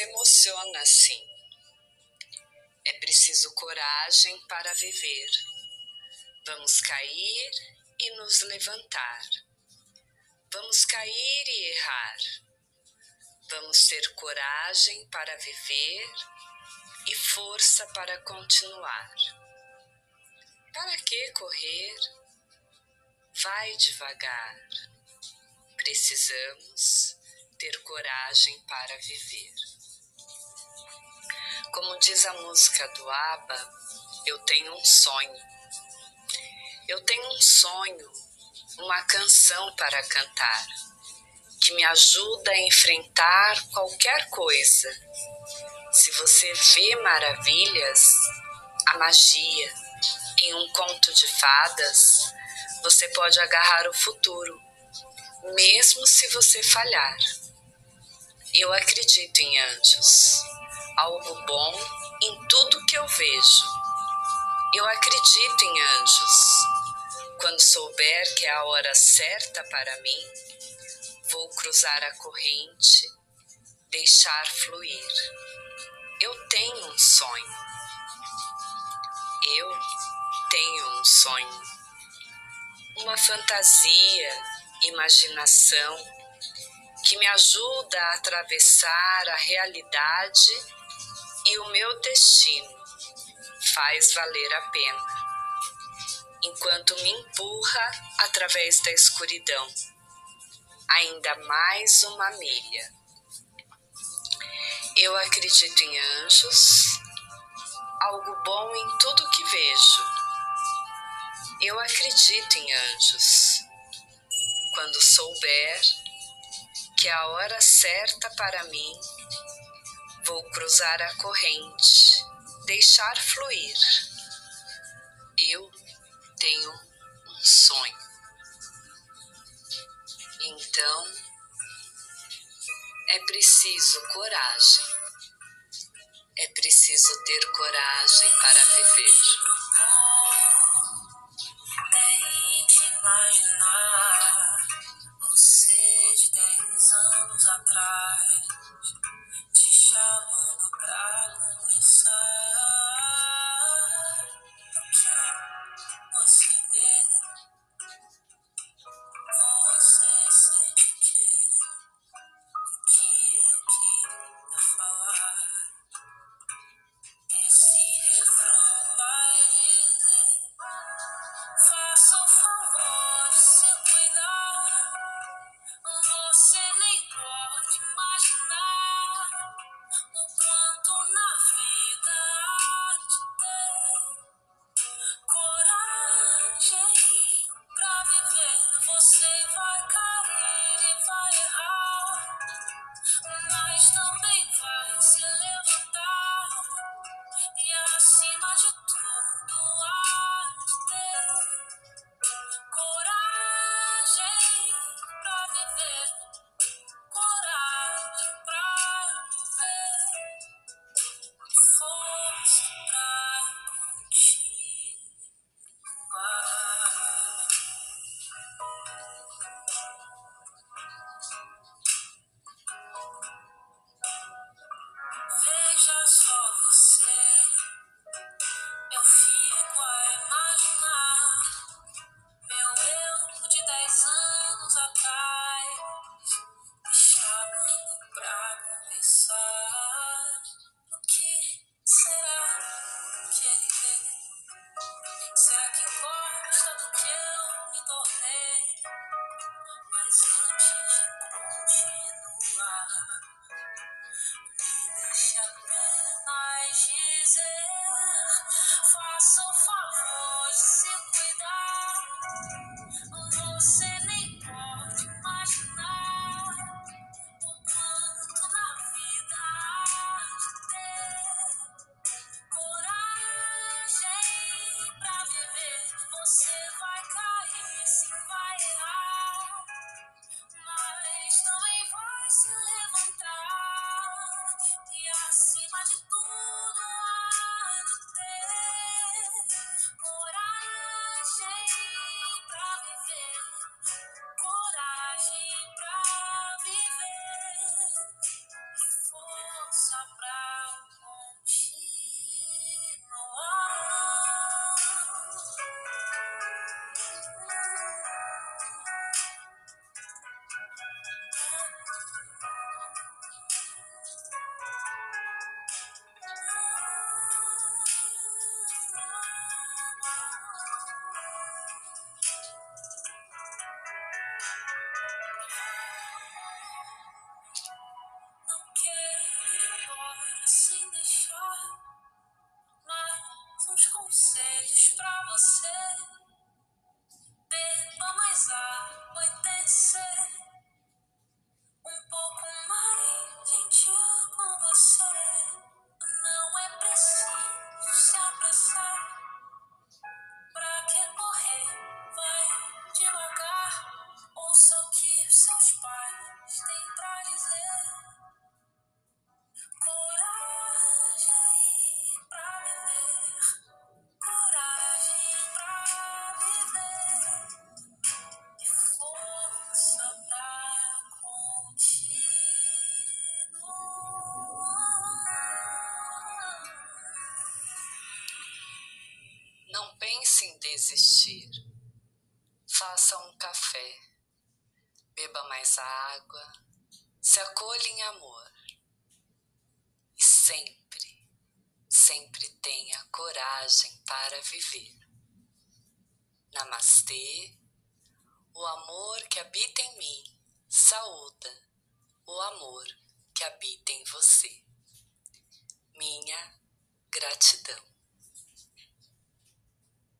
se emociona assim. É preciso coragem para viver. Vamos cair e nos levantar. Vamos cair e errar. Vamos ter coragem para viver e força para continuar. Para que correr? Vai devagar. Precisamos ter coragem para viver. Como diz a música do ABBA, eu tenho um sonho. Eu tenho um sonho, uma canção para cantar, que me ajuda a enfrentar qualquer coisa. Se você vê maravilhas, a magia, em um conto de fadas, você pode agarrar o futuro, mesmo se você falhar. Eu acredito em anjos, algo bom em tudo que eu vejo. Eu acredito em anjos. Quando souber que é a hora certa para mim, vou cruzar a corrente, deixar fluir. Eu tenho um sonho. Eu tenho um sonho. Uma fantasia, imaginação que me ajuda a atravessar a realidade e o meu destino faz valer a pena, enquanto me empurra através da escuridão, ainda mais uma milha. Eu acredito em anjos, algo bom em tudo que vejo. Eu acredito em anjos. Quando souber, que a hora certa para mim, vou cruzar a corrente, deixar fluir. Eu tenho um sonho. Então, é preciso coragem. É preciso ter coragem para viver. Dez anos atrás, te chamando pra que change. seja só você. Eu fico a é imaginar meu eu de dez anos atrás, me chamando pra conversar. O que será que ele vê? Será que gosta do que eu me tornei? Mas antes de continuar. fire. deixar mais uns conselhos pra você. Beba mais água e tem ser um pouco mais gentil. Não pense em desistir. Faça um café. Beba mais água. Se acolha em amor. E sempre, sempre tenha coragem para viver. Namastê. O amor que habita em mim saúda o amor que habita em você. Minha gratidão.